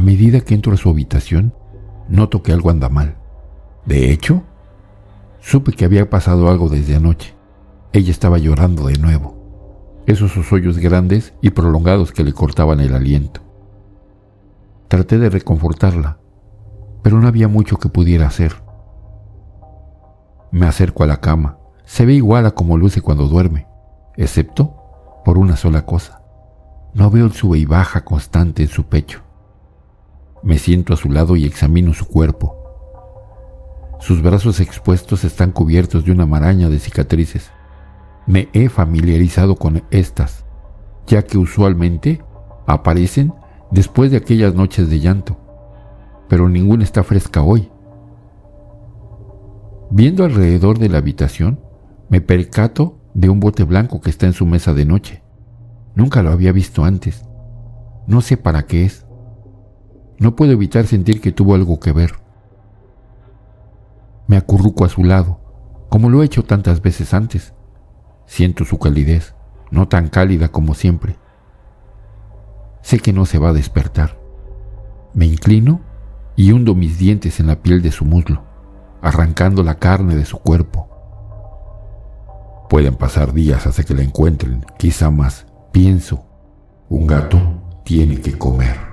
medida que entro a su habitación, noto que algo anda mal. De hecho, supe que había pasado algo desde anoche. Ella estaba llorando de nuevo. Esos hoyos grandes y prolongados que le cortaban el aliento. Traté de reconfortarla, pero no había mucho que pudiera hacer. Me acerco a la cama. Se ve igual a como luce cuando duerme, excepto por una sola cosa. No veo el sube y baja constante en su pecho. Me siento a su lado y examino su cuerpo. Sus brazos expuestos están cubiertos de una maraña de cicatrices. Me he familiarizado con estas, ya que usualmente aparecen después de aquellas noches de llanto, pero ninguna está fresca hoy. Viendo alrededor de la habitación, me percato de un bote blanco que está en su mesa de noche. Nunca lo había visto antes. No sé para qué es. No puedo evitar sentir que tuvo algo que ver. Me acurruco a su lado, como lo he hecho tantas veces antes. Siento su calidez, no tan cálida como siempre. Sé que no se va a despertar. Me inclino y hundo mis dientes en la piel de su muslo, arrancando la carne de su cuerpo. Pueden pasar días hasta que la encuentren, quizá más. Pienso, un gato tiene que comer.